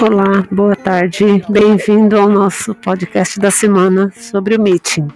Olá, boa tarde, bem-vindo ao nosso podcast da semana sobre o meeting.